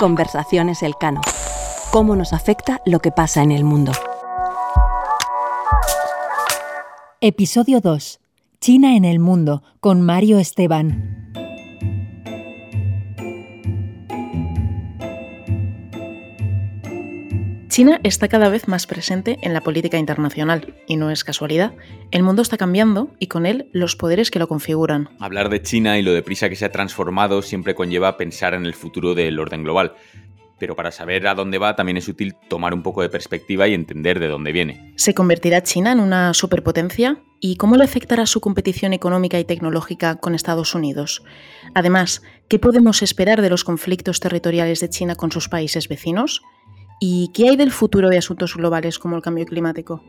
Conversaciones Elcano. ¿Cómo nos afecta lo que pasa en el mundo? Episodio 2. China en el mundo, con Mario Esteban. China está cada vez más presente en la política internacional, y no es casualidad. El mundo está cambiando y con él los poderes que lo configuran. Hablar de China y lo deprisa que se ha transformado siempre conlleva pensar en el futuro del orden global. Pero para saber a dónde va también es útil tomar un poco de perspectiva y entender de dónde viene. ¿Se convertirá China en una superpotencia? ¿Y cómo le afectará su competición económica y tecnológica con Estados Unidos? Además, ¿qué podemos esperar de los conflictos territoriales de China con sus países vecinos? ¿Y qué hay del futuro de asuntos globales como el cambio climático?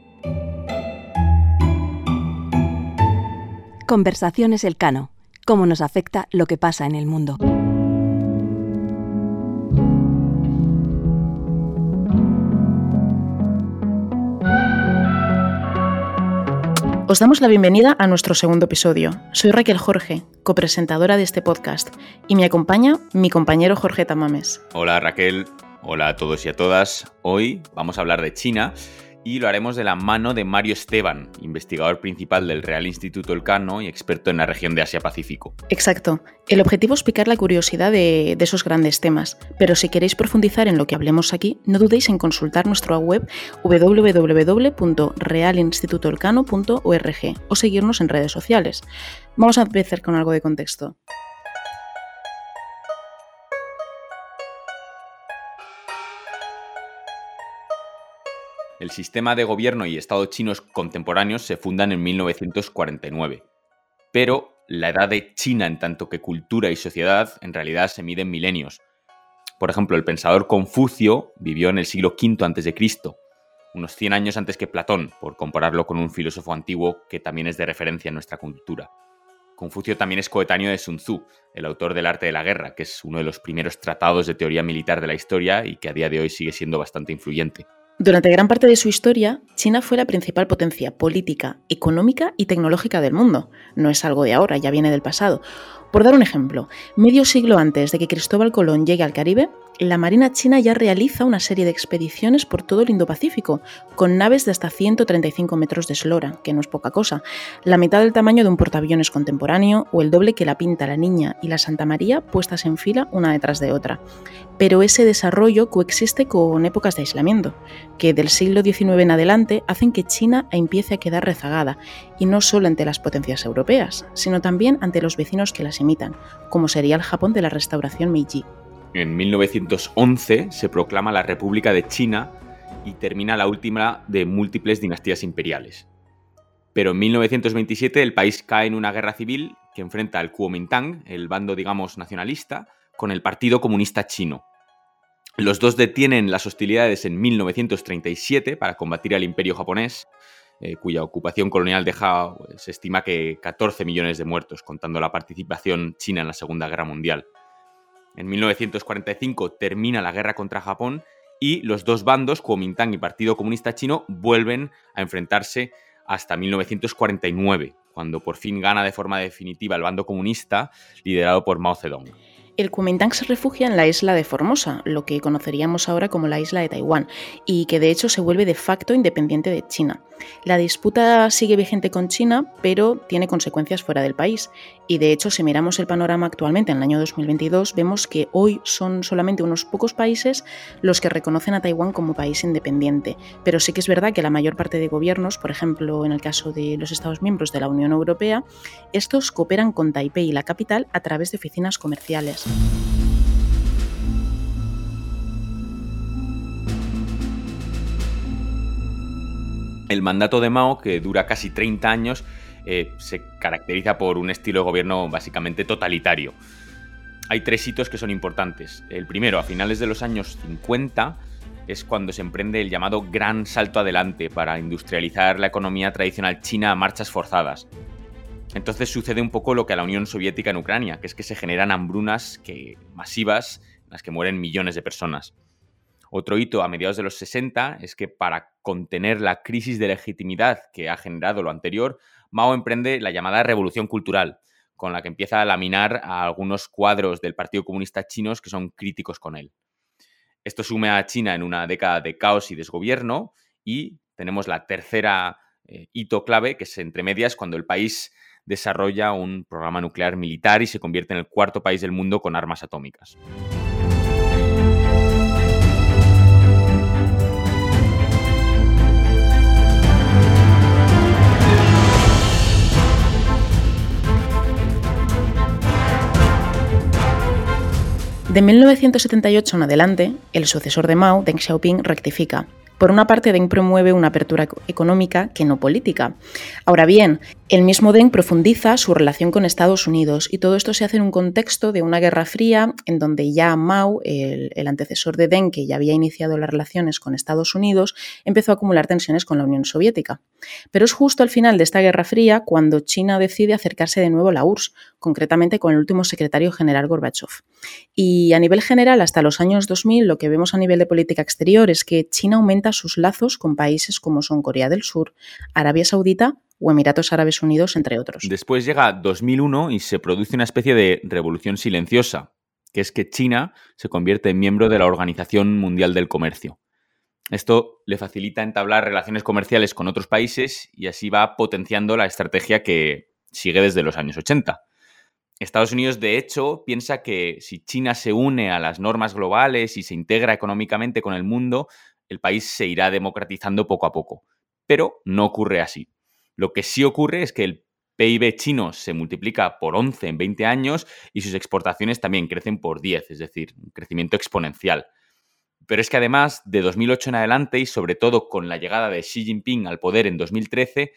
Conversaciones Elcano. ¿Cómo nos afecta lo que pasa en el mundo? Os damos la bienvenida a nuestro segundo episodio. Soy Raquel Jorge, copresentadora de este podcast, y me acompaña mi compañero Jorge Tamames. Hola Raquel. Hola a todos y a todas. Hoy vamos a hablar de China y lo haremos de la mano de Mario Esteban, investigador principal del Real Instituto Elcano y experto en la región de Asia-Pacífico. Exacto. El objetivo es picar la curiosidad de, esos grandes temas, pero si queréis profundizar en lo que hablemos aquí, no dudéis en consultar nuestra web www.realinstitutoelcano.org o seguirnos en redes sociales. Vamos a empezar con algo de contexto. El sistema de gobierno y Estado chinos contemporáneos se fundan en 1949. Pero la edad de China en tanto que cultura y sociedad en realidad se mide en milenios. Por ejemplo, el pensador Confucio vivió en el siglo V a.C., unos 100 años antes que Platón, por compararlo con un filósofo antiguo que también es de referencia en nuestra cultura. Confucio también es coetáneo de Sun Tzu, el autor del arte de la guerra, que es uno de los primeros tratados de teoría militar de la historia y que a día de hoy sigue siendo bastante influyente. Durante gran parte de su historia, China fue la principal potencia política, económica y tecnológica del mundo. No es algo de ahora, ya viene del pasado. Por dar un ejemplo, medio siglo antes de que Cristóbal Colón llegue al Caribe, la Marina china ya realiza una serie de expediciones por todo el Indo-Pacífico, con naves de hasta 135 metros de eslora, que no es poca cosa, la mitad del tamaño de un portaaviones contemporáneo o el doble que la Pinta, la Niña y la Santa María puestas en fila una detrás de otra. Pero ese desarrollo coexiste con épocas de aislamiento, que del siglo XIX en adelante hacen que China empiece a quedar rezagada, y no solo ante las potencias europeas, sino también ante los vecinos que las imitan, como sería el Japón de la restauración Meiji. En 1911 se proclama la República de China y termina la última de múltiples dinastías imperiales. Pero en 1927 el país cae en una guerra civil que enfrenta al Kuomintang, el bando digamos nacionalista, con el Partido Comunista Chino. Los dos detienen las hostilidades en 1937 para combatir al imperio japonés, eh, cuya ocupación colonial deja, se estima que 14 millones de muertos, contando la participación china en la Segunda Guerra Mundial. En 1945 termina la guerra contra Japón y los dos bandos, Kuomintang y Partido Comunista Chino, vuelven a enfrentarse hasta 1949, cuando por fin gana de forma definitiva el bando comunista liderado por Mao Zedong. El Kuomintang se refugia en la isla de Formosa, lo que conoceríamos ahora como la isla de Taiwán, y que de hecho se vuelve de facto independiente de China. La disputa sigue vigente con China, pero tiene consecuencias fuera del país. Y de hecho, si miramos el panorama actualmente en el año 2022, vemos que hoy son solamente unos pocos países los que reconocen a Taiwán como país independiente. Pero sí que es verdad que la mayor parte de gobiernos, por ejemplo en el caso de los Estados miembros de la Unión Europea, estos cooperan con Taipei, la capital, a través de oficinas comerciales. El mandato de Mao, que dura casi 30 años, eh, se caracteriza por un estilo de gobierno básicamente totalitario. Hay tres hitos que son importantes. El primero, a finales de los años 50, es cuando se emprende el llamado gran salto adelante para industrializar la economía tradicional china a marchas forzadas. Entonces sucede un poco lo que a la Unión Soviética en Ucrania, que es que se generan hambrunas que, masivas en las que mueren millones de personas. Otro hito a mediados de los 60 es que para contener la crisis de legitimidad que ha generado lo anterior, Mao emprende la llamada revolución cultural, con la que empieza a laminar a algunos cuadros del Partido Comunista chinos que son críticos con él. Esto sume a China en una década de caos y desgobierno y tenemos la tercera eh, hito clave, que es entre medias cuando el país desarrolla un programa nuclear militar y se convierte en el cuarto país del mundo con armas atómicas. De 1978 en adelante, el sucesor de Mao, Deng Xiaoping, rectifica por una parte, Deng promueve una apertura económica que no política. Ahora bien, el mismo Deng profundiza su relación con Estados Unidos y todo esto se hace en un contexto de una guerra fría en donde ya Mao, el, antecesor de Deng, que ya había iniciado las relaciones con Estados Unidos, empezó a acumular tensiones con la Unión Soviética. Pero es justo al final de esta guerra fría cuando China decide acercarse de nuevo a la URSS, concretamente con el último secretario general Gorbachev. Y a nivel general, hasta los años 2000, lo que vemos a nivel de política exterior es que China aumenta sus lazos con países como son Corea del Sur, Arabia Saudita o Emiratos Árabes Unidos, entre otros. Después llega 2001 y se produce una especie de revolución silenciosa, que es que China se convierte en miembro de la Organización Mundial del Comercio. Esto le facilita entablar relaciones comerciales con otros países y así va potenciando la estrategia que sigue desde los años 80. Estados Unidos, de hecho, piensa que si China se une a las normas globales y se integra económicamente con el mundo, el país se irá democratizando poco a poco. Pero no ocurre así. Lo que sí ocurre es que el PIB chino se multiplica por 11 en 20 años y sus exportaciones también crecen por 10, es decir, un crecimiento exponencial. Pero es que además, de 2008 en adelante y sobre todo con la llegada de Xi Jinping al poder en 2013,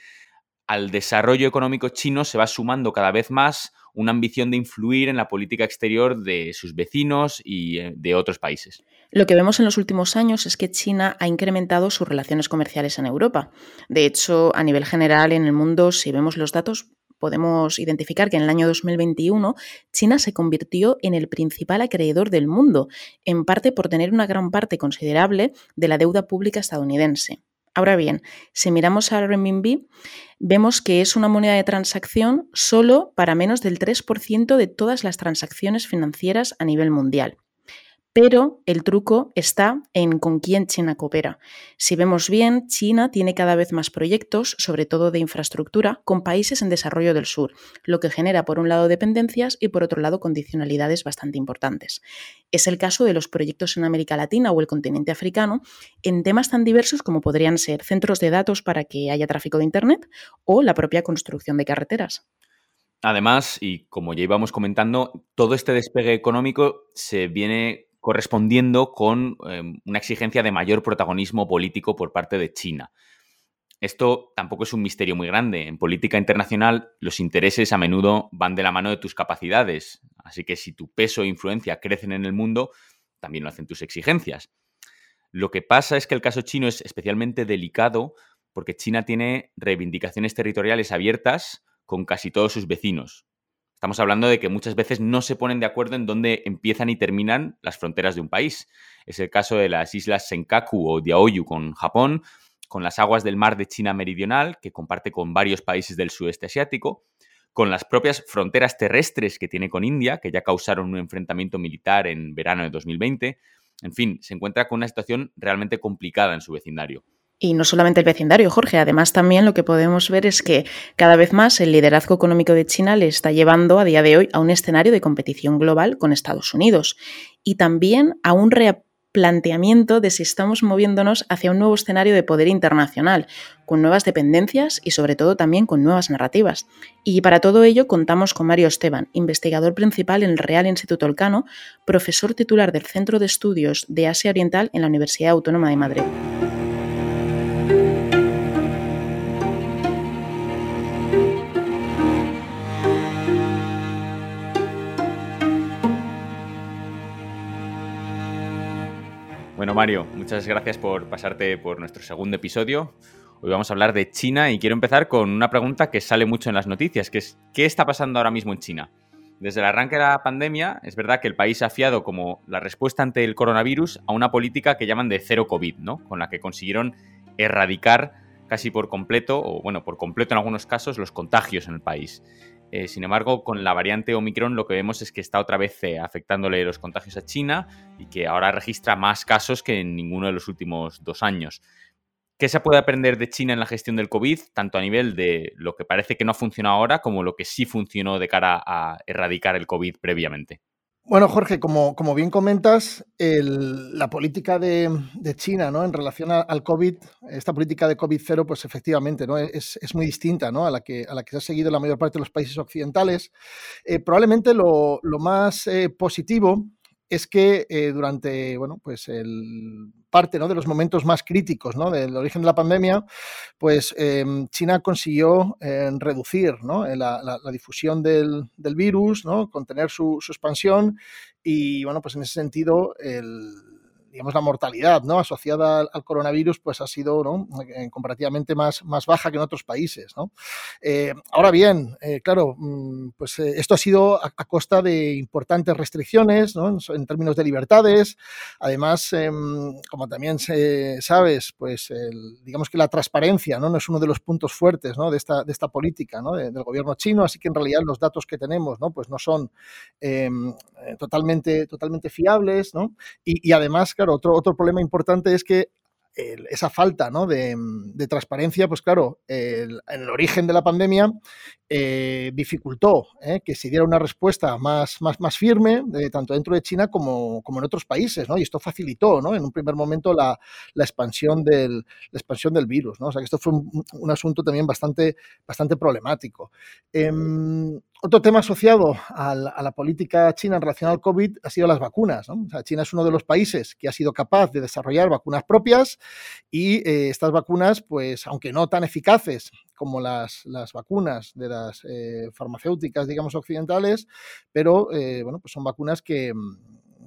al desarrollo económico chino se va sumando cada vez más una ambición de influir en la política exterior de sus vecinos y eh, de otros países. Lo que vemos en los últimos años es que China ha incrementado sus relaciones comerciales en Europa. De hecho, a nivel general en el mundo, si vemos los datos, podemos identificar que en el año 2021 China se convirtió en el principal acreedor del mundo, en parte por tener una gran parte considerable de la deuda pública estadounidense. Ahora bien, si miramos al renminbi, vemos que es una moneda de transacción solo para menos del 3% de todas las transacciones financieras a nivel mundial. Pero el truco está en con quién China coopera. Si vemos bien, China tiene cada vez más proyectos, sobre todo de infraestructura, con países en desarrollo del sur, lo que genera por un lado dependencias y por otro lado condicionalidades bastante importantes. Es el caso de los proyectos en América Latina o el continente africano en temas tan diversos como podrían ser centros de datos para que haya tráfico de Internet o la propia construcción de carreteras. Además, y como ya íbamos comentando, todo este despegue económico se viene correspondiendo con em, una exigencia de mayor protagonismo político por parte de China. Esto tampoco es un misterio muy grande. En política internacional los intereses a menudo van de la mano de tus capacidades, así que si tu peso e influencia crecen en el mundo, también lo hacen tus exigencias. Lo que pasa es que el caso chino es especialmente delicado porque China tiene reivindicaciones territoriales abiertas con casi todos sus vecinos, Estamos hablando de que muchas veces no se ponen de acuerdo en dónde empiezan y terminan las fronteras de un país. Es el caso de las islas Senkaku o Diaoyu con Japón, con las aguas del mar de China Meridional, que comparte con varios países del sudeste asiático, con las propias fronteras terrestres que tiene con India, que ya causaron un enfrentamiento militar en verano de 2020. En fin, se encuentra con una situación realmente complicada en su vecindario. Y no solamente el vecindario, Jorge, además también lo que podemos ver es que cada vez más el liderazgo económico de China le está llevando a día de hoy a un escenario de competición global con Estados Unidos y también a un replanteamiento de si estamos moviéndonos hacia un nuevo escenario de poder internacional, con nuevas dependencias y sobre todo también con nuevas narrativas. Y para todo ello contamos con Mario Esteban, investigador principal en el Real Instituto Elcano, profesor titular del Centro de Estudios de Asia Oriental en la Universidad Autónoma de Madrid. Bueno, Mario, muchas gracias por pasarte por nuestro segundo episodio. Hoy vamos a hablar de China y quiero empezar con una pregunta que sale mucho en las noticias, que es ¿qué está pasando ahora mismo en China? Desde el arranque de la pandemia, es verdad que el país ha fiado como la respuesta ante el coronavirus a una política que llaman de cero COVID, ¿no? Con la que consiguieron erradicar casi por completo, o bueno, por completo en algunos casos, los contagios en el país. Eh, sin embargo, con la variante Omicron lo que vemos es que está otra vez eh, afectándole los contagios a China y que ahora registra más casos que en ninguno de los últimos dos años. ¿Qué se puede aprender de China en la gestión del COVID, tanto a nivel de lo que parece que no funciona ahora como lo que sí funcionó de cara a erradicar el COVID previamente? Bueno, Jorge, como, como bien comentas, la política de, China ¿no? en relación al COVID, esta política de COVID-0, pues efectivamente ¿no? es, muy distinta ¿no? a, la que, a la que se ha seguido la mayor parte de los países occidentales. Eh, probablemente lo, más eh, positivo es que eh, durante bueno, pues el parte ¿no? de los momentos más críticos ¿no? del origen de la pandemia, pues em, China consiguió em, reducir eh, la, difusión del, virus, ¿no? contener su, su, expansión y bueno, pues en ese sentido el digamos, la mortalidad ¿no? asociada al, coronavirus pues ha sido ¿no? Eh, comparativamente más, más baja que en otros países. ¿no? Eh, ahora bien, eh, claro, mm, pues esto ha sido a, costa de importantes restricciones ¿no? en, términos de libertades. Además, em, como también se, sabes, pues digamos que la transparencia ¿no? no es uno de los puntos fuertes ¿no? de, esta, de esta política ¿no? del gobierno chino, así que en realidad los datos que tenemos ¿no? pues no son em, totalmente, totalmente fiables ¿no? y, y además, otro, otro problema importante es que esa falta de, transparencia, pues claro, en el origen de la pandemia eh, dificultó eh, que se diera una respuesta más, más, firme, tanto dentro de China como, como, en otros países. Y esto facilitó. En un primer momento la, expansión, del, expansión del virus. O sea que esto fue un, asunto también bastante, bastante problemático. Otro tema asociado a la, política china en relación al COVID ha sido las vacunas. China es uno de los países que ha sido capaz de desarrollar vacunas propias y eh, estas vacunas, pues aunque no tan eficaces como las, vacunas de las eh, farmacéuticas, digamos, occidentales, pero eh, bueno, pues son vacunas que,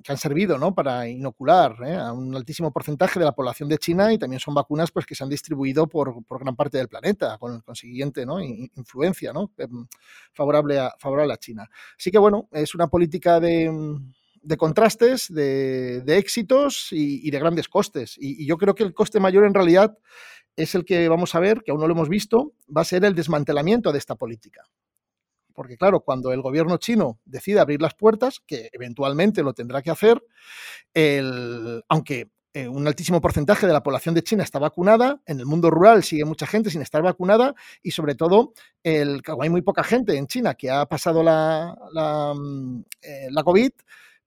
que han servido ¿no? para inocular ¿eh? a un altísimo porcentaje de la población de China y también son vacunas pues, que se han distribuido por, gran parte del planeta, con consiguiente ¿no? influencia ¿no? Em, favorable, a, favorable a China. Así que bueno, es una política de, de contrastes, de, éxitos y, de grandes costes. y yo creo que el coste mayor en realidad es el que vamos a ver, que aún no lo hemos visto, va a ser el desmantelamiento de esta política. Porque claro, cuando el gobierno chino decide abrir las puertas, que eventualmente lo tendrá que hacer, aunque eh, un altísimo porcentaje de la población de China está vacunada, en el mundo rural sigue mucha gente sin estar vacunada y sobre todo el, hay muy poca gente en China que ha pasado la, la, mm, eh, la COVID,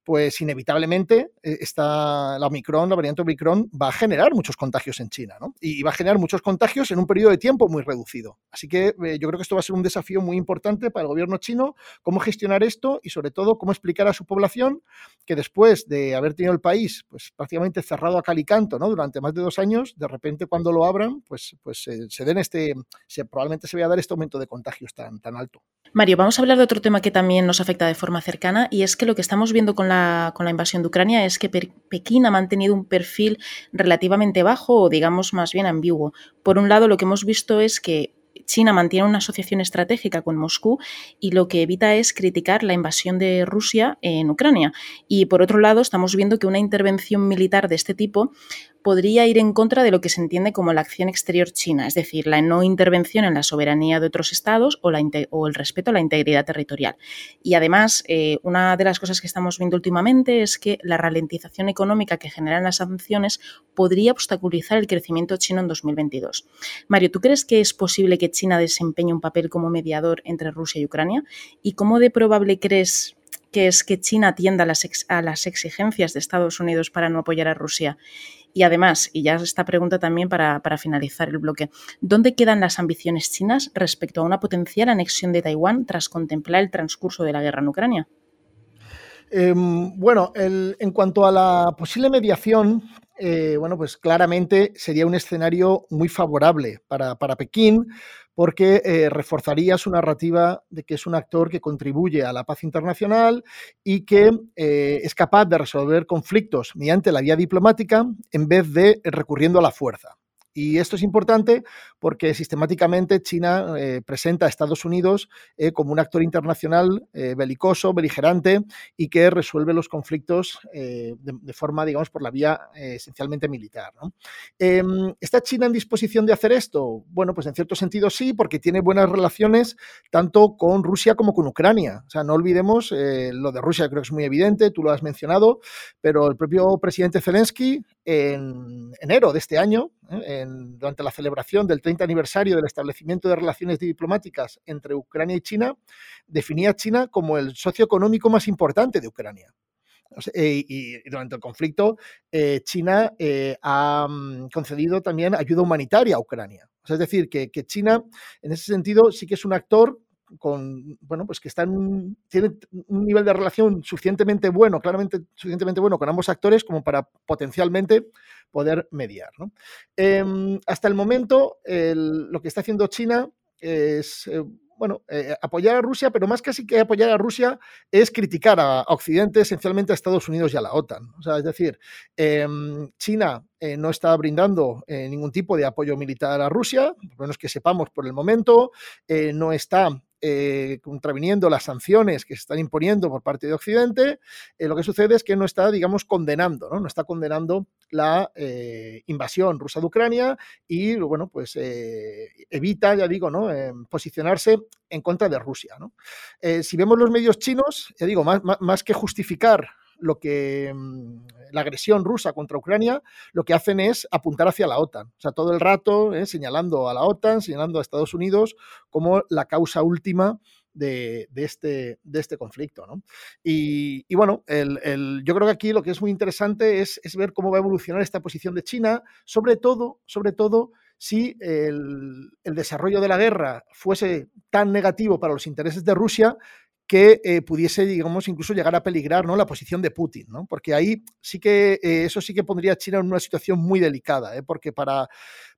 pues inevitablemente eh, la la variante Omicron, va a generar muchos contagios en China, ¿no? Y va a generar muchos contagios en un periodo de tiempo muy reducido. Así que eh, yo creo que esto va a ser un desafío muy importante para el gobierno chino, cómo gestionar esto y sobre todo cómo explicar a su población que después de haber tenido el país pues prácticamente cerrado a calicanto, ¿no? Durante más de dos años, de repente cuando lo abran, pues, pues se den este, se, probablemente se vaya a dar este aumento de contagios tan, tan alto. Mario, vamos a hablar de otro tema que también nos afecta de forma cercana y es que lo que estamos viendo con la, con la invasión de Ucrania es que Pekín ha mantenido un perfil relativamente bajo o digamos más bien ambiguo. Por un lado, lo que hemos visto es que China mantiene una asociación estratégica con Moscú y lo que evita es criticar la invasión de Rusia en Ucrania. Y por otro lado, estamos viendo que una intervención militar de este tipo podría ir en contra de lo que se entiende como la acción exterior china, es decir, la no intervención en la soberanía de otros estados o, el respeto a la integridad territorial. Y además, eh, una de las cosas que estamos viendo últimamente es que la ralentización económica que generan las sanciones podría obstaculizar el crecimiento chino en 2022. Mario, ¿tú crees que es posible que China desempeñe un papel como mediador entre Rusia y Ucrania? ¿Y cómo de probable crees que es que China atienda a las, a las exigencias de Estados Unidos para no apoyar a Rusia? Y además, y ya esta pregunta también para, finalizar el bloque, ¿dónde quedan las ambiciones chinas respecto a una potencial anexión de Taiwán tras contemplar el transcurso de la guerra en Ucrania? Em, bueno, en cuanto a la posible mediación, eh, bueno, pues claramente sería un escenario muy favorable para, para Pekín, porque eh, reforzaría su narrativa de que es un actor que contribuye a la paz internacional y que eh, es capaz de resolver conflictos mediante la vía diplomática en vez de recurriendo a la fuerza. Y esto es importante porque sistemáticamente China eh, presenta a Estados Unidos eh, como un actor internacional eh, belicoso, beligerante y que resuelve los conflictos de, forma, digamos, por la vía esencialmente militar. Em, ¿Está China en disposición de hacer esto? Bueno, pues en cierto sentido sí, porque tiene buenas relaciones tanto con Rusia como con Ucrania. O sea, no olvidemos, lo de Rusia creo que es muy evidente, tú lo has mencionado, pero el propio presidente Zelensky en enero de este año, ¿eh? durante la celebración del 30 aniversario del establecimiento de relaciones diplomáticas entre Ucrania y China, definía a China como el socio económico más importante de Ucrania. Eh, y, durante el conflicto, eh, China ha mm, concedido también ayuda humanitaria a Ucrania. es decir, que China, en ese sentido, sí que es un actor con, bueno, pues que están, tienen un nivel de relación suficientemente bueno, claramente suficientemente bueno con ambos actores como para potencialmente poder mediar. Em, hasta el momento, lo que está haciendo China es, eh, bueno, eh, apoyar a Rusia, pero más casi que apoyar a Rusia es criticar a, Occidente, esencialmente a Estados Unidos y a la OTAN. O sea, es decir, em, China eh, no está brindando ningún tipo de apoyo militar a Rusia, por lo menos que sepamos por el momento, no está eh, contraviniendo las sanciones que se están imponiendo por parte de Occidente, eh, lo que sucede es que no está, digamos, condenando, no, no está condenando la eh, invasión rusa de Ucrania y, bueno, pues evita, ya digo, ¿no? posicionarse en contra de Rusia. si vemos los medios chinos, ya digo, más que justificar lo que mm, la agresión rusa contra Ucrania lo que hacen es apuntar hacia la OTAN. O sea, todo el rato eh, señalando a la OTAN, señalando a Estados Unidos como la causa última de, este, este conflicto. Y, bueno, yo creo que aquí lo que es muy interesante es, ver cómo va a evolucionar esta posición de China, sobre todo, sobre todo si el desarrollo de la guerra fuese tan negativo para los intereses de Rusia que eh, pudiese, digamos, incluso llegar a peligrar ¿no? la posición de Putin, ¿no? Porque ahí sí que eh, eso sí que pondría a China en una situación muy delicada, ¿eh? porque para,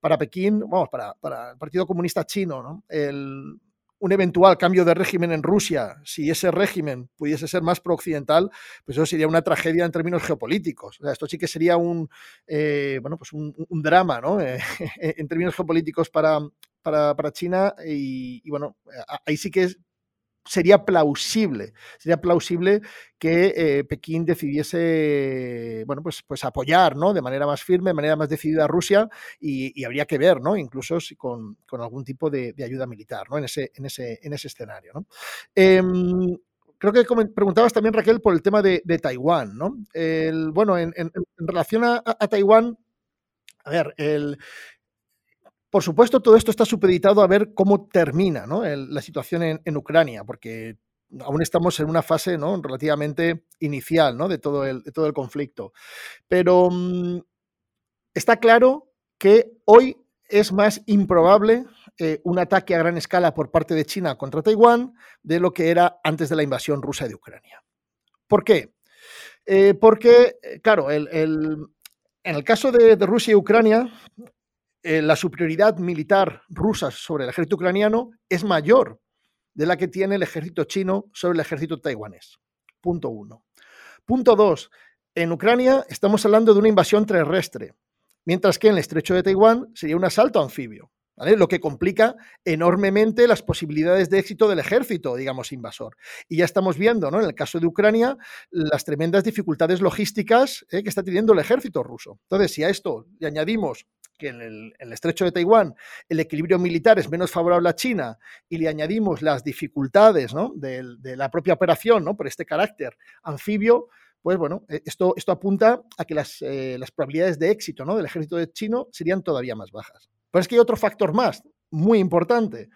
para Pekín, vamos, para, para el Partido Comunista Chino, ¿no? El, un eventual cambio de régimen en Rusia, si ese régimen pudiese ser más pro-occidental, pues eso sería una tragedia en términos geopolíticos. Esto sí que sería un, bueno, pues un drama ¿no? en términos geopolíticos para, para, para China y, y, bueno, ahí sí que sería plausible, sería plausible que eh, Pekín decidiese, bueno, pues, pues apoyar, ¿no? De manera más firme, de manera más decidida a Rusia y, habría que ver, ¿no? Incluso con, con algún tipo de, ayuda militar, ¿no? En ese, en ese, en ese escenario, ¿no? Em, creo que preguntabas también, Raquel, por el tema de, Taiwán, ¿no? El, bueno, en, relación a, a, Taiwán, a ver, el, por supuesto, todo esto está supeditado a ver cómo termina la situación en, Ucrania, porque aún estamos en una fase ¿no? relativamente inicial de, todo el, el, conflicto. Pero mm, está claro que hoy es más improbable eh, un ataque a gran escala por parte de China contra Taiwán de lo que era antes de la invasión rusa de Ucrania. ¿Por qué? Eh, porque, eh, claro, en el caso de, de Rusia y Ucrania, eh, la superioridad militar rusa sobre el ejército ucraniano es mayor de la que tiene el ejército chino sobre el ejército taiwanés. Punto uno. Punto dos. En Ucrania estamos hablando de una invasión terrestre, mientras que en el estrecho de Taiwán sería un asalto anfibio lo que complica enormemente las posibilidades de éxito del ejército, digamos, invasor. Y ya estamos viendo, ¿no? en el caso de Ucrania, las tremendas dificultades logísticas ¿eh? que está teniendo el ejército ruso. Entonces, si a esto le añadimos que en el, estrecho de Taiwán el equilibrio militar es menos favorable a China y le añadimos las dificultades de, la propia operación ¿no? por este carácter anfibio, pues bueno, eh, esto, esto apunta a que las, eh, las probabilidades de éxito ¿no? del ejército chino serían todavía más bajas. Pero es que hay otro factor más, muy importante,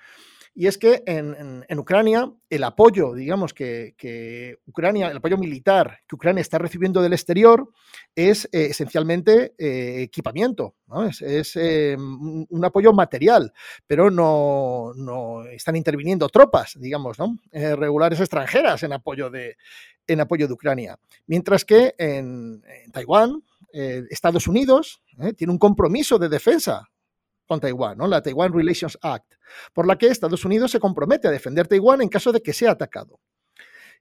y es que en, Ucrania el apoyo, digamos, que, Ucrania, el apoyo militar que Ucrania está recibiendo del exterior es eh, esencialmente eh, equipamiento, es, eh, un apoyo material, pero no, están interviniendo tropas, digamos, regulares extranjeras en apoyo de, en apoyo de Ucrania. Mientras que en, en Taiwán, Estados Unidos tiene un compromiso de defensa con Taiwán, ¿no? la Taiwan Relations Act, por la que Estados Unidos se compromete a defender Taiwán en caso de que sea atacado.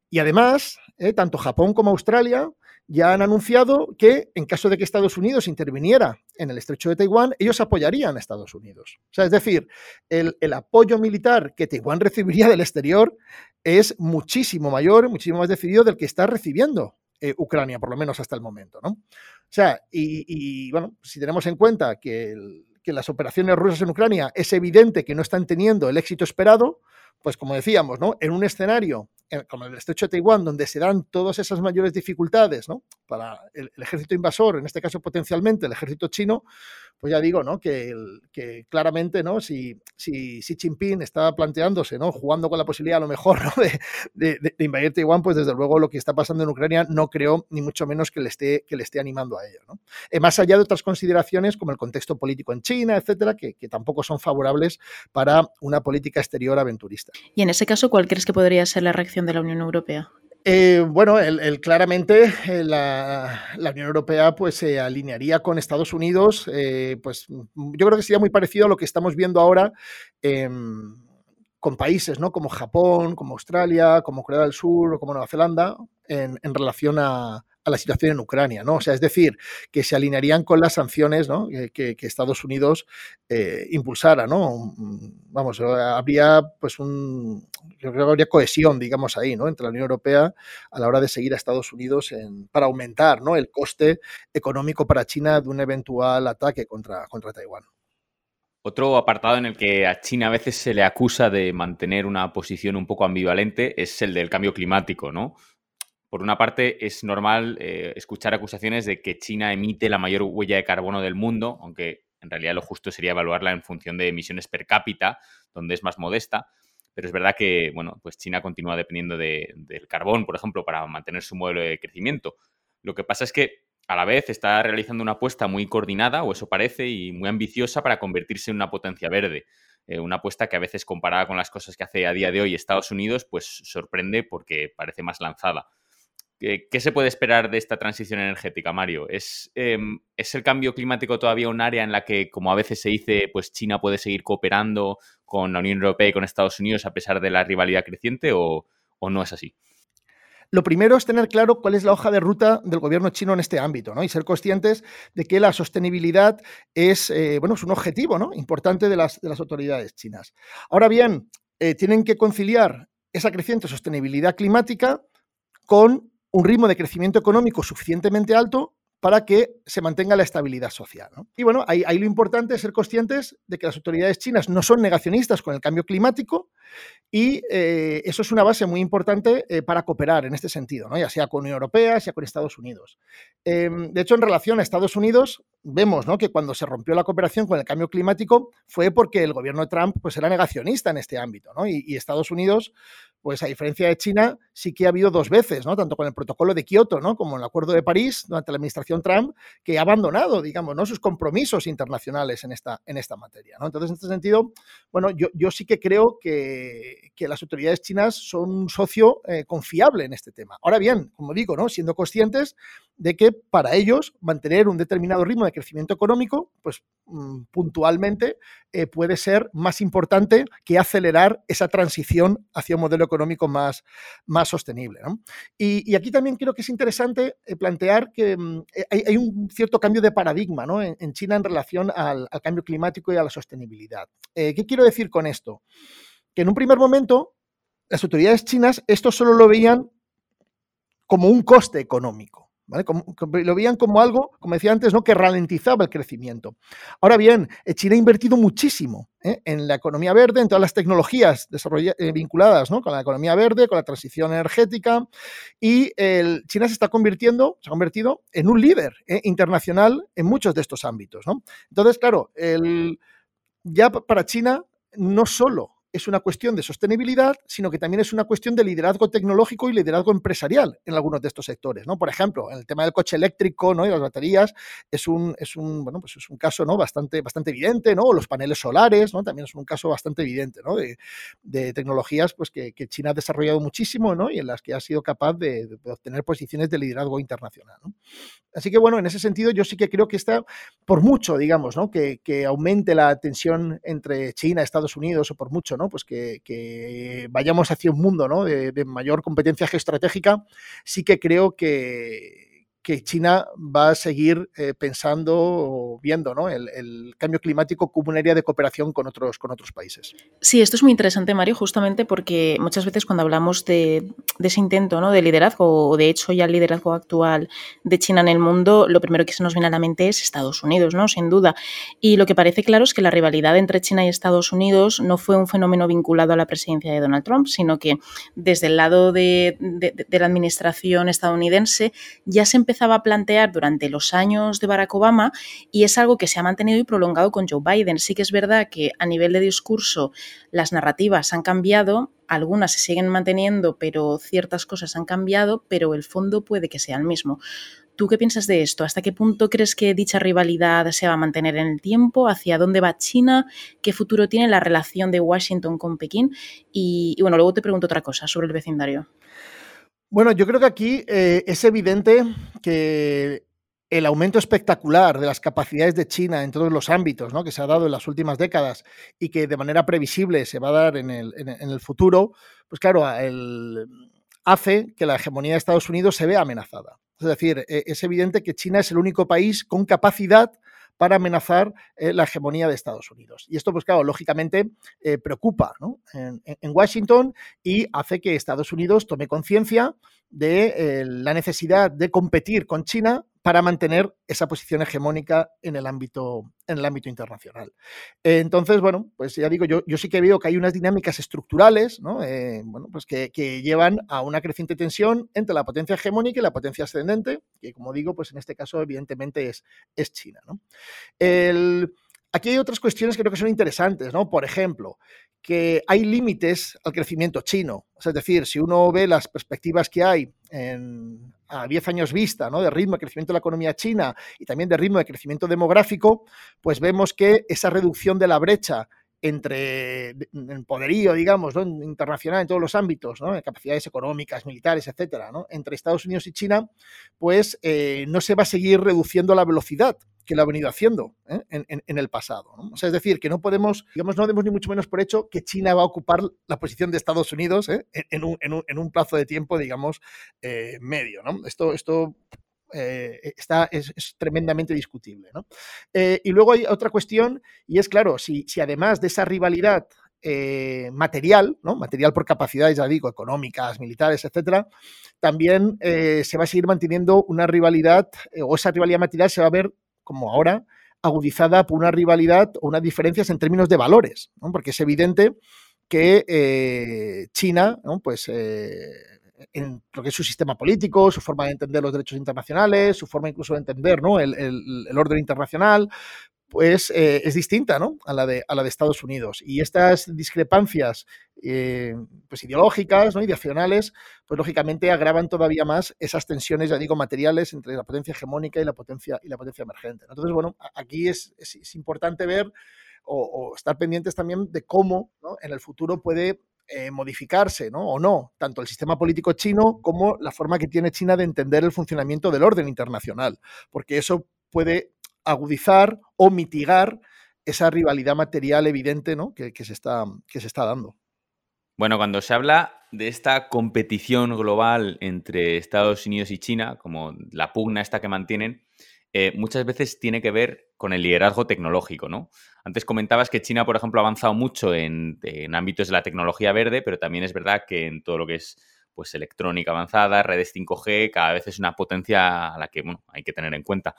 Y además, ¿eh? tanto Japón como Australia ya han anunciado que en caso de que Estados Unidos interviniera en el estrecho de Taiwán, ellos apoyarían a Estados Unidos. O sea, es decir, el, apoyo militar que Taiwán recibiría del exterior es muchísimo mayor, muchísimo más decidido del que está recibiendo eh, Ucrania, por lo menos hasta el momento. ¿no? O sea, y, bueno, si tenemos en cuenta que, que las operaciones rusas en Ucrania es evidente que no están teniendo el éxito esperado, pues como decíamos, ¿no? En un escenario como el estrecho de Taiwán, donde se dan todas esas mayores dificultades ¿no? Para el, ejército invasor, en este caso potencialmente el ejército chino, pues ya digo ¿no? que, claramente ¿no? si, si, Xi Jinping estaba planteándose, ¿no? jugando con la posibilidad a lo mejor de, invadir Taiwán, pues desde luego lo que está pasando en Ucrania no creo ni mucho menos que le esté, que le esté animando a ello. Eh, más allá de otras consideraciones como el contexto político en China, etcétera, que, que tampoco son favorables para una política exterior aventurista. Y en ese caso, ¿cuál crees que podría ser la reacción de la Unión Europea? Eh, bueno, el, claramente eh, la, Unión Europea pues se alinearía con Estados Unidos, eh, pues yo creo que sería muy parecido a lo que estamos viendo ahora con países ¿no? como Japón, como Australia, como Corea del Sur o como Nueva Zelanda en relación a, a la situación en Ucrania, ¿no? O sea, es decir, que se alinearían con las sanciones ¿no? que, Estados Unidos eh, impulsara, ¿no? Vamos, habría pues un, yo creo que habría cohesión, digamos, ahí, ¿no? Entre la Unión Europea a la hora de seguir a Estados Unidos en, para aumentar, ¿no? El coste económico para China de un eventual ataque contra, contra Taiwán. Otro apartado en el que a China a veces se le acusa de mantener una posición un poco ambivalente es el del cambio climático, ¿no? Por una parte, es normal eh, escuchar acusaciones de que China emite la mayor huella de carbono del mundo, aunque en realidad lo justo sería evaluarla en función de emisiones per cápita, donde es más modesta. Pero es verdad que, bueno, pues China continúa dependiendo del carbón, por ejemplo, para mantener su modelo de crecimiento. Lo que pasa es que a la vez está realizando una apuesta muy coordinada, o eso parece, y muy ambiciosa para convertirse en una potencia verde. Eh, una apuesta que a veces comparada con las cosas que hace a día de hoy Estados Unidos, pues sorprende porque parece más lanzada. ¿Qué se puede esperar de esta transición energética, Mario? Em, ¿Es, el cambio climático todavía un área en la que, como a veces se dice, pues China puede seguir cooperando con la Unión Europea y con Estados Unidos a pesar de la rivalidad creciente o, no es así? Lo primero es tener claro cuál es la hoja de ruta del gobierno chino en este ámbito, ¿no? Y ser conscientes de que la sostenibilidad es, eh, bueno, es un objetivo, ¿no? Importante de las, de las autoridades chinas. Ahora bien, eh, tienen que conciliar esa creciente sostenibilidad climática con un ritmo de crecimiento económico suficientemente alto para que se mantenga la estabilidad social. Y bueno, ahí, lo importante es ser conscientes de que las autoridades chinas no son negacionistas con el cambio climático y eh, eso es una base muy importante eh, para cooperar en este sentido, ya sea con Unión Europea, sea con Estados Unidos. Em, de hecho, en relación a Estados Unidos, vemos que cuando se rompió la cooperación con el cambio climático fue porque el gobierno de Trump pues, era negacionista en este ámbito. Y, Estados Unidos pues a diferencia de China, sí que ha habido dos veces. Tanto con el protocolo de Kioto, ¿no? Como el acuerdo de París durante la administración Trump, que ha abandonado, digamos, ¿no? sus compromisos internacionales en esta, en esta materia. Entonces, en este sentido, bueno, yo, yo sí que creo que, que, las autoridades chinas son un socio eh, confiable en este tema. Ahora bien, como digo, ¿no? Siendo conscientes de que para ellos mantener un determinado ritmo de crecimiento económico, pues mm, puntualmente eh, puede ser más importante que acelerar esa transición hacia un modelo económico más, más sostenible. Y, aquí también creo que es interesante eh, plantear que mm, eh, hay, un cierto cambio de paradigma en, China en relación al, cambio climático y a la sostenibilidad. ¿Qué quiero decir con esto? Que en un primer momento las autoridades chinas esto solo lo veían como un coste económico lo veían como algo, como decía antes, ¿no? que ralentizaba el crecimiento. Ahora bien, eh, China ha invertido muchísimo ¿eh? en la economía verde, en todas las tecnologías eh, vinculadas con la economía verde, con la transición energética, y China se está convirtiendo, se ha convertido en un líder internacional en muchos de estos ámbitos. Entonces, claro, ya para China no solo es una cuestión de sostenibilidad, sino que también es una cuestión de liderazgo tecnológico y liderazgo empresarial en algunos de estos sectores. ¿no? Por ejemplo, en el tema del coche eléctrico ¿no? y las baterías es un, es un, bueno, pues es un caso ¿no? bastante, bastante evidente, ¿no? los paneles solares ¿no? también es un caso bastante evidente ¿no? de, tecnologías pues, que, que, China ha desarrollado muchísimo ¿no? y en las que ha sido capaz de, de obtener posiciones de liderazgo internacional. ¿no? Así que bueno, en ese sentido yo sí que creo que está, por mucho, digamos, ¿no? que, que aumente la tensión entre China y Estados Unidos o por mucho, ¿no? Pues que, vayamos hacia un mundo ¿no? de, de mayor competencia geoestratégica, sí que creo que que China va a seguir eh, pensando o viendo ¿no? el, cambio climático como un área de cooperación con otros, con otros países. Sí, esto es muy interesante, Mario, justamente porque muchas veces cuando hablamos de, ese intento ¿no? de liderazgo, o de hecho ya el liderazgo actual de China en el mundo, lo primero que se nos viene a la mente es Estados Unidos, ¿no? sin duda. Y lo que parece claro es que la rivalidad entre China y Estados Unidos no fue un fenómeno vinculado a la presidencia de Donald Trump, sino que desde el lado de, de la administración estadounidense ya se empezó a plantear durante los años de Barack Obama y es algo que se ha mantenido y prolongado con Joe Biden. Sí que es verdad que a nivel de discurso las narrativas han cambiado, algunas se siguen manteniendo, pero ciertas cosas han cambiado, pero el fondo puede que sea el mismo. ¿Tú qué piensas de esto? ¿Hasta qué punto crees que dicha rivalidad se va a mantener en el tiempo? ¿Hacia dónde va China? ¿Qué futuro tiene la relación de Washington con Pekín? Y bueno, luego te pregunto otra cosa sobre el vecindario. Bueno, yo creo que aquí eh, es evidente que el aumento espectacular de las capacidades de China en todos los ámbitos ¿no? que se ha dado en las últimas décadas y que de manera previsible se va a dar en el, futuro, pues claro, hace que la hegemonía de Estados Unidos se vea amenazada. Es decir, e, es evidente que China es el único país con capacidad para amenazar eh, la hegemonía de Estados Unidos. Y esto, pues claro, lógicamente eh, preocupa en, Washington y hace que Estados Unidos tome conciencia de eh, la necesidad de competir con China para mantener esa posición hegemónica en el ámbito, en el ámbito internacional. entonces, bueno, pues ya digo, yo, yo sí que veo que hay unas dinámicas estructurales eh, bueno, pues que, llevan a una creciente tensión entre la potencia hegemónica y la potencia ascendente, que como digo, pues en este caso evidentemente es, es China. aquí hay otras cuestiones que creo que son interesantes, ¿no? Por ejemplo, que hay límites al crecimiento chino. es decir, si uno ve las perspectivas que hay a 10 años vista ¿no? de ritmo de crecimiento de la economía china y también de ritmo de crecimiento demográfico, pues vemos que esa reducción de la brecha entre el poderío, digamos, internacional en todos los ámbitos, ¿no? capacidades económicas, militares, etcétera, entre Estados Unidos y China, pues eh, no se va a seguir reduciendo la velocidad que lo ha venido haciendo ¿eh? en, el pasado. es decir, que no podemos, digamos, no demos ni mucho menos por hecho que China va a ocupar la posición de Estados Unidos ¿eh? en, un, plazo de tiempo, digamos, medio. Esto, eh, está, es, tremendamente discutible. Eh, y luego hay otra cuestión, y es claro, si, además de esa rivalidad eh, material, ¿no? material por capacidades, ya digo, económicas, militares, etcétera, también se va a seguir manteniendo una rivalidad, o esa rivalidad material se va a ver, como ahora, agudizada por una rivalidad o unas diferencias en términos de valores, porque es evidente que China, pues en lo que es su sistema político, su forma de entender los derechos internacionales, su forma incluso de entender ¿no? el, orden internacional, pues eh, es distinta ¿no? a, la de, a la de Estados Unidos. Y estas discrepancias eh, pues ideológicas, ¿no? ideacionales, pues lógicamente agravan todavía más esas tensiones, ya digo, materiales entre la potencia hegemónica y la potencia, y la potencia emergente. Entonces, bueno, aquí es, es, importante ver o, estar pendientes también de cómo ¿no? en el futuro puede eh, modificarse ¿no? o no, tanto el sistema político chino como la forma que tiene China de entender el funcionamiento del orden internacional, porque eso puede agudizar o mitigar esa rivalidad material evidente ¿no? que, se está, que se está dando. Bueno, cuando se habla de esta competición global entre Estados Unidos y China, como la pugna esta que mantienen, eh, muchas veces tiene que ver con el liderazgo tecnológico, ¿no? Antes comentabas que China, por ejemplo, ha avanzado mucho en, ámbitos de la tecnología verde, pero también es verdad que en todo lo que es pues electrónica avanzada, redes 5G, cada vez es una potencia a la que hay que tener en cuenta.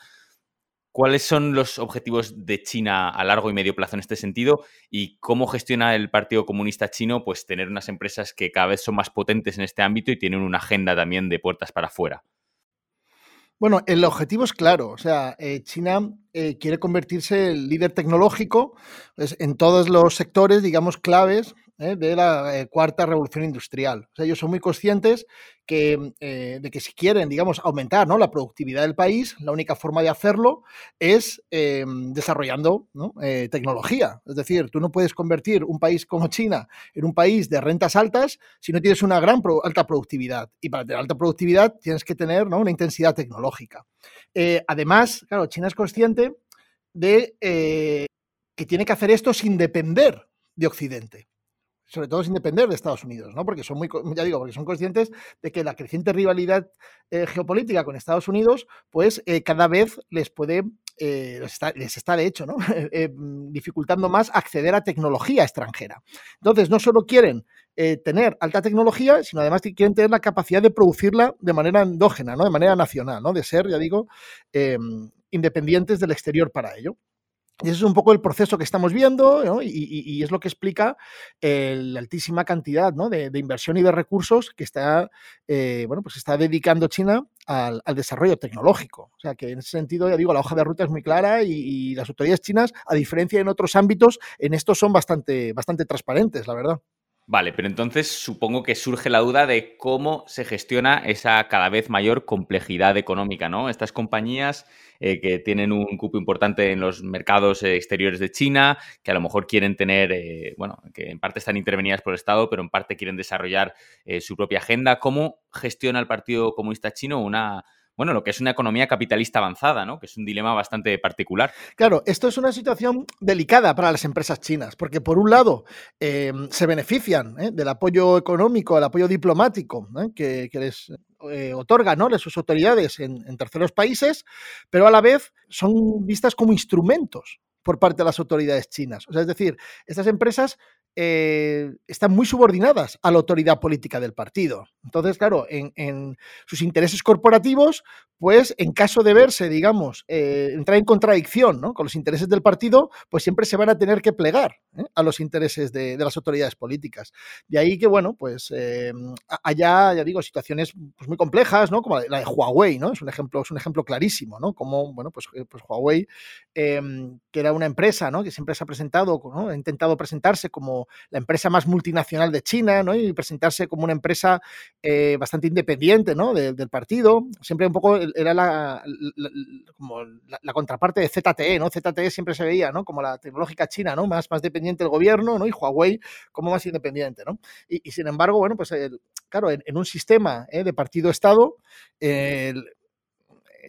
¿Cuáles son los objetivos de China a largo y medio plazo en este sentido? ¿Y cómo gestiona el Partido Comunista Chino pues, tener unas empresas que cada vez son más potentes en este ámbito y tienen una agenda también de puertas para afuera? Bueno, el objetivo es claro, o sea, eh, China eh, quiere convertirse en líder tecnológico en todos los sectores, digamos, claves ¿eh? de la eh, cuarta revolución industrial. O sea, ellos son muy conscientes que, eh, de que si quieren, digamos, aumentar ¿no? la productividad del país, la única forma de hacerlo es desarrollando tecnología. Es decir, tú no puedes convertir un país como China en un país de rentas altas si no tienes una gran alta productividad. Y para tener alta productividad tienes que tener una intensidad tecnológica. además, claro, China es consciente de que tiene que hacer esto sin depender de Occidente. Sobre todo sin depender de Estados Unidos, ¿no? Porque son muy, ya digo, porque son conscientes de que la creciente rivalidad eh, geopolítica con Estados Unidos, pues eh, cada vez les puede eh, les, está, de hecho ¿no? dificultando más acceder a tecnología extranjera. Entonces, no solo quieren tener alta tecnología, sino además quieren tener la capacidad de producirla de manera endógena, ¿no? de manera nacional, ¿no? de ser, ya digo, em, independientes del exterior para ello. Y ese es un poco el proceso que estamos viendo y, es lo que explica la altísima cantidad de, inversión y de recursos que está, eh, bueno, pues está dedicando China al, desarrollo tecnológico. O sea que en ese sentido, ya digo, la hoja de ruta es muy clara y, las autoridades chinas, a diferencia en otros ámbitos, en esto son bastante, bastante transparentes, la verdad. Vale, pero entonces supongo que surge la duda de cómo se gestiona esa cada vez mayor complejidad económica, ¿no? Estas compañías eh, que tienen un cupo importante en los mercados eh, exteriores de China, que a lo mejor quieren tener, eh, bueno, que en parte están intervenidas por el Estado, pero en parte quieren desarrollar su propia agenda. ¿Cómo gestiona el Partido Comunista Chino una, bueno, lo que es una economía capitalista avanzada, ¿no? Que es un dilema bastante particular. Claro, esto es una situación delicada para las empresas chinas, porque por un lado em, se benefician ¿eh? del apoyo económico, el apoyo diplomático ¿eh? que, les eh, otorgan ¿no? sus autoridades en, en terceros países, pero a la vez son vistas como instrumentos por parte de las autoridades chinas. Es decir, estas empresas eh, están muy subordinadas a la autoridad política del partido. Entonces, claro, en, sus intereses corporativos, pues en caso de verse, digamos, eh, entrar en contradicción con los intereses del partido, pues siempre se van a tener que plegar ¿eh? a los intereses de, las autoridades políticas. De ahí que, bueno, pues haya, ya digo, situaciones pues, muy complejas, ¿no? Como la de Huawei, ¿no? Es un ejemplo, es un ejemplo clarísimo, ¿no? Como, bueno, pues, pues Huawei, que era una empresa, ¿no? Que siempre se ha presentado. Ha intentado presentarse como la empresa más multinacional de China, ¿no? Y presentarse como una empresa eh, bastante independiente, ¿no? del partido. Siempre un poco era la, como la, contraparte de ZTE, ¿no? ZTE siempre se veía, ¿no? Como la tecnológica china, ¿no? Más, más dependiente del gobierno, ¿no? Y Huawei como más independiente, ¿no? Y, sin embargo, bueno, pues claro, en, un sistema ¿eh? de partido-estado,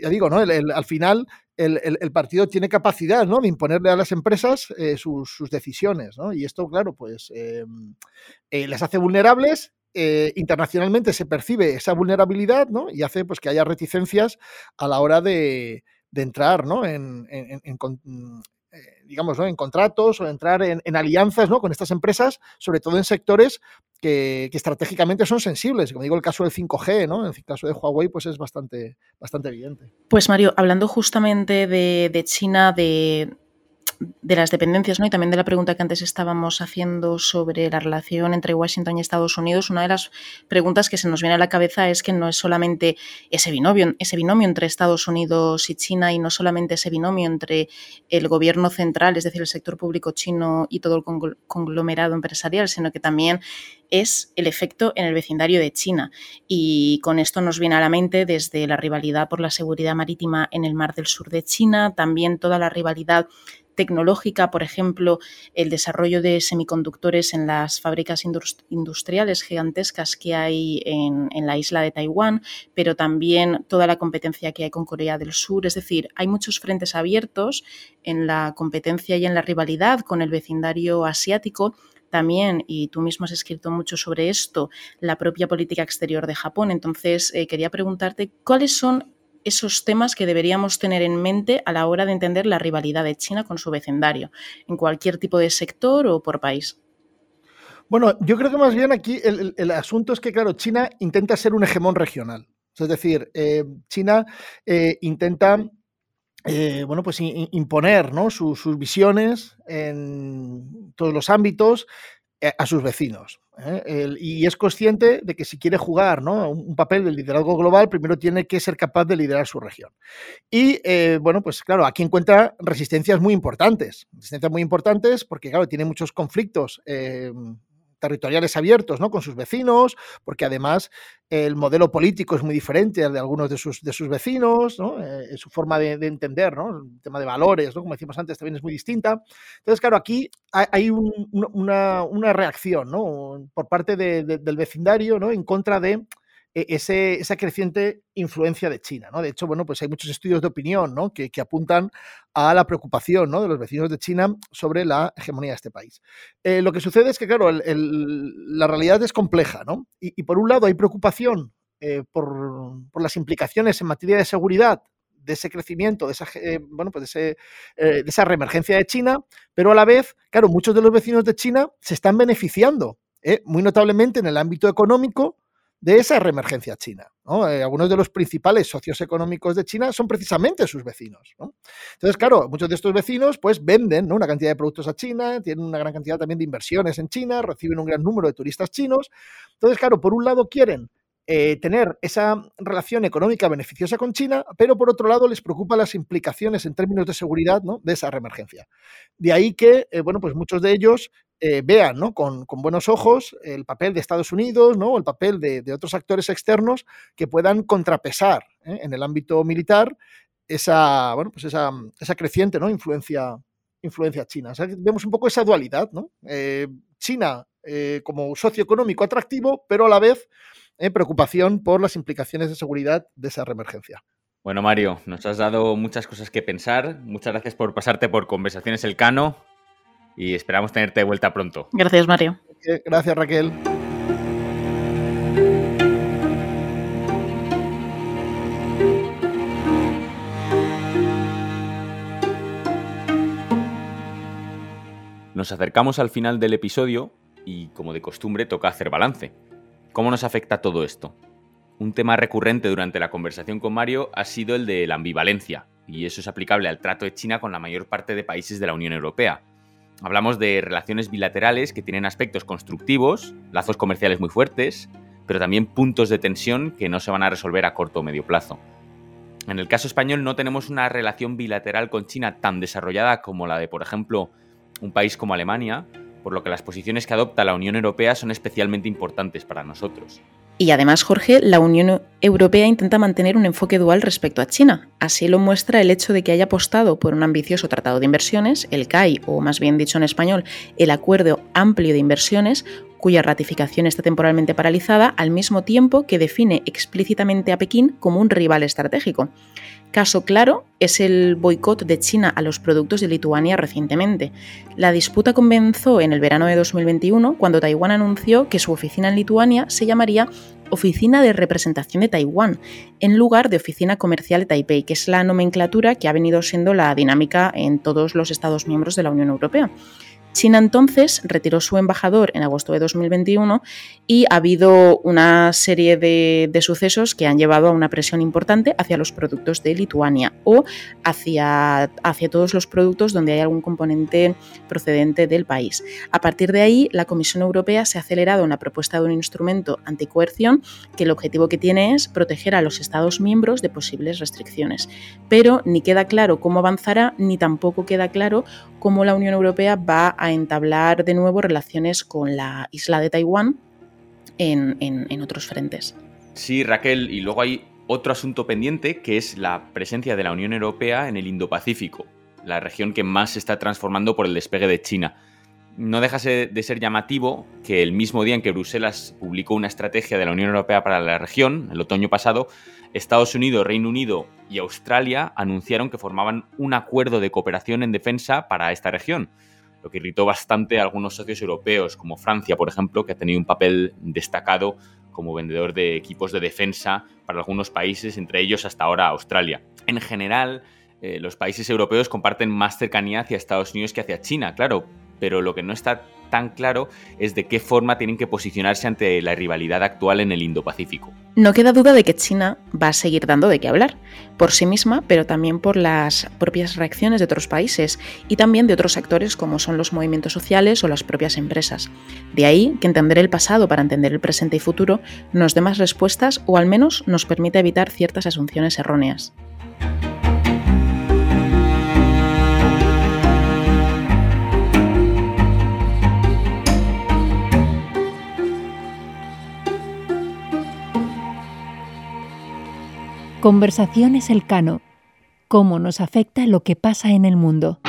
ya digo, ¿no? al final el, partido tiene capacidad ¿no? de imponerle a las empresas eh, sus, decisiones. ¿no? Y esto, claro, pues em, eh, les hace vulnerables. Eh, internacionalmente se percibe esa vulnerabilidad ¿no? y hace pues, que haya reticencias a la hora de, entrar ¿no? en, digamos, ¿no? en contratos o entrar en, alianzas ¿no? con estas empresas, sobre todo en sectores que, estratégicamente son sensibles. Como digo, el caso del 5G, ¿no? En el caso de Huawei, pues es bastante, bastante evidente. Pues Mario, hablando justamente de China, de, de las dependencias, ¿no? Y también de la pregunta que antes estábamos haciendo sobre la relación entre Washington y Estados Unidos, una de las preguntas que se nos viene a la cabeza es que no es solamente ese binomio, ese binomio entre Estados Unidos y China y no solamente ese binomio entre el gobierno central, es decir, el sector público chino y todo el conglomerado empresarial, sino que también es el efecto en el vecindario de China. Y con esto nos viene a la mente desde la rivalidad por la seguridad marítima en el Mar del Sur de China, también toda la rivalidad tecnológica, por ejemplo, el desarrollo de semiconductores en las fábricas industriales gigantescas que hay en, la isla de Taiwán, pero también toda la competencia que hay con Corea del Sur. Es decir, hay muchos frentes abiertos en la competencia y en la rivalidad con el vecindario asiático también, y tú mismo has escrito mucho sobre esto, la propia política exterior de Japón. Entonces, eh, quería preguntarte cuáles son esos temas que deberíamos tener en mente a la hora de entender la rivalidad de China con su vecindario, en cualquier tipo de sector o por país. Bueno, yo creo que más bien aquí el, asunto es que, claro, China intenta ser un hegemón regional. Es decir, eh, China eh, intenta eh, bueno, pues imponer sus visiones en todos los ámbitos a sus vecinos. ¿Eh? y es consciente de que si quiere jugar un, papel de liderazgo global, primero tiene que ser capaz de liderar su región. Y eh, bueno, pues claro, aquí encuentra resistencias muy importantes. Resistencias muy importantes porque, claro, tiene muchos conflictos. Eh, territoriales abiertos ¿no? con sus vecinos, porque además el modelo político es muy diferente al de algunos de sus, de sus vecinos, ¿no? Eh, su forma de, entender, ¿no? el tema de valores, ¿no? como decíamos antes, también es muy distinta. Entonces, claro, aquí hay, una, una, reacción ¿no? por parte del vecindario ¿no? en contra de e, esa creciente influencia de China. ¿no? De hecho, bueno, pues hay muchos estudios de opinión ¿no? que, apuntan a la preocupación ¿no? de los vecinos de China sobre la hegemonía de este país. Eh, lo que sucede es que, claro, la realidad es compleja. ¿no? Y, por un lado hay preocupación eh, por, las implicaciones en materia de seguridad de ese crecimiento, de esa, eh, bueno, pues de, de, esa reemergencia de China, pero a la vez, claro, muchos de los vecinos de China se están beneficiando muy notablemente en el ámbito económico de esa reemergencia china. Eh, algunos de los principales socios económicos de China son precisamente sus vecinos. Entonces, claro, muchos de estos vecinos pues venden una cantidad de productos a China, tienen una gran cantidad también de inversiones en China, reciben un gran número de turistas chinos. Entonces, claro, por un lado quieren eh, tener esa relación económica beneficiosa con China, pero por otro lado les preocupa las implicaciones en términos de seguridad de esa reemergencia. De ahí que, eh, bueno, pues muchos de ellos eh, vean ¿no? con, buenos ojos el papel de Estados Unidos ¿no? o el papel de, otros actores externos que puedan contrapesar ¿eh? en el ámbito militar esa, bueno, pues esa, esa creciente ¿no? influencia, influencia china. vemos un poco esa dualidad. ¿no? Eh, China como socio económico atractivo, pero a la vez preocupación por las implicaciones de seguridad de esa reemergencia. Bueno, Mario, nos has dado muchas cosas que pensar. Muchas gracias por pasarte por Conversaciones El Cano y esperamos tenerte de vuelta pronto. Gracias, Mario. Gracias, Raquel. Nos acercamos al final del episodio y, como de costumbre, toca hacer balance. ¿Cómo nos afecta todo esto? Un tema recurrente durante la conversación con Mario ha sido el de la ambivalencia, y eso es aplicable al trato de China con la mayor parte de países de la Unión Europea. Hablamos de relaciones bilaterales que tienen aspectos constructivos, lazos comerciales muy fuertes, pero también puntos de tensión que no se van a resolver a corto o medio plazo. En el caso español no tenemos una relación bilateral con China tan desarrollada como la de, por ejemplo, un país como Alemania, por lo que las posiciones que adopta la Unión Europea son especialmente importantes para nosotros. Y además, Jorge, la Unión Europea intenta mantener un enfoque dual respecto a China. Así lo muestra el hecho de que haya apostado por un ambicioso tratado de inversiones, el CAI, o más bien dicho en español, el Acuerdo Amplio de Inversiones, cuya ratificación está temporalmente paralizada, al mismo tiempo que define explícitamente a Pekín como un rival estratégico. Caso claro es el boicot de China a los productos de Lituania recientemente. La disputa comenzó en el verano de 2021 cuando Taiwán anunció que su oficina en Lituania se llamaría Oficina de Representación de Taiwán, en lugar de Oficina Comercial de Taipei, que es la nomenclatura que ha venido siendo la dinámica en todos los Estados miembros de la Unión Europea. China entonces retiró su embajador en agosto de 2021 y ha habido una serie de, sucesos que han llevado a una presión importante hacia los productos de Lituania o hacia, hacia todos los productos donde hay algún componente procedente del país. A partir de ahí, la Comisión Europea se ha acelerado una propuesta de un instrumento anticoerción que el objetivo que tiene es proteger a los Estados miembros de posibles restricciones. Pero ni queda claro cómo avanzará, ni tampoco queda claro cómo la Unión Europea va a entablar de nuevo relaciones con la isla de Taiwán en, otros frentes. Sí, Raquel, y luego hay otro asunto pendiente que es la presencia de la Unión Europea en el Indo-Pacífico, la región que más se está transformando por el despegue de China. No deja de ser llamativo que el mismo día en que Bruselas publicó una estrategia de la Unión Europea para la región, el otoño pasado, Estados Unidos, Reino Unido y Australia anunciaron que formaban un acuerdo de cooperación en defensa para esta región lo que irritó bastante a algunos socios europeos, como Francia, por ejemplo, que ha tenido un papel destacado como vendedor de equipos de defensa para algunos países, entre ellos hasta ahora Australia. En general, eh, los países europeos comparten más cercanía hacia Estados Unidos que hacia China, claro, pero lo que no está tan claro es de qué forma tienen que posicionarse ante la rivalidad actual en el Indo-Pacífico. No queda duda de que China va a seguir dando de qué hablar, por sí misma, pero también por las propias reacciones de otros países y también de otros actores como son los movimientos sociales o las propias empresas. De ahí que entender el pasado para entender el presente y futuro nos dé más respuestas o al menos nos permita evitar ciertas asunciones erróneas. Conversaciones Elcano. ¿Cómo nos afecta lo que pasa en el mundo?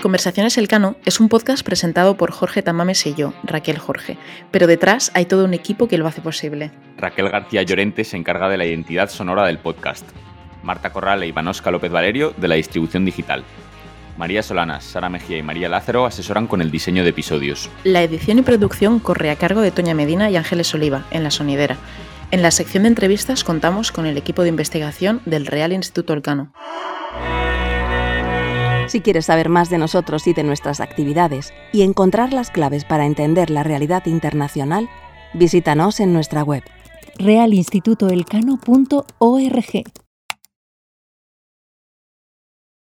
Conversaciones Elcano es un podcast presentado por Jorge Tamames y yo, Raquel Jorge, pero detrás hay todo un equipo que lo hace posible. Raquel García Llorente se encarga de la identidad sonora del podcast. Marta Corral e Ivanosca López Valerio de la distribución digital. María Solanas, Sara Mejía y María Lázaro asesoran con el diseño de episodios. La edición y producción corre a cargo de Toña Medina y Ángeles Oliva, en La Sonidera. En la sección de entrevistas contamos con el equipo de investigación del Real Instituto Elcano. Si quieres saber más de nosotros y de nuestras actividades y encontrar las claves para entender la realidad internacional, visítanos en nuestra web realinstitutoelcano.org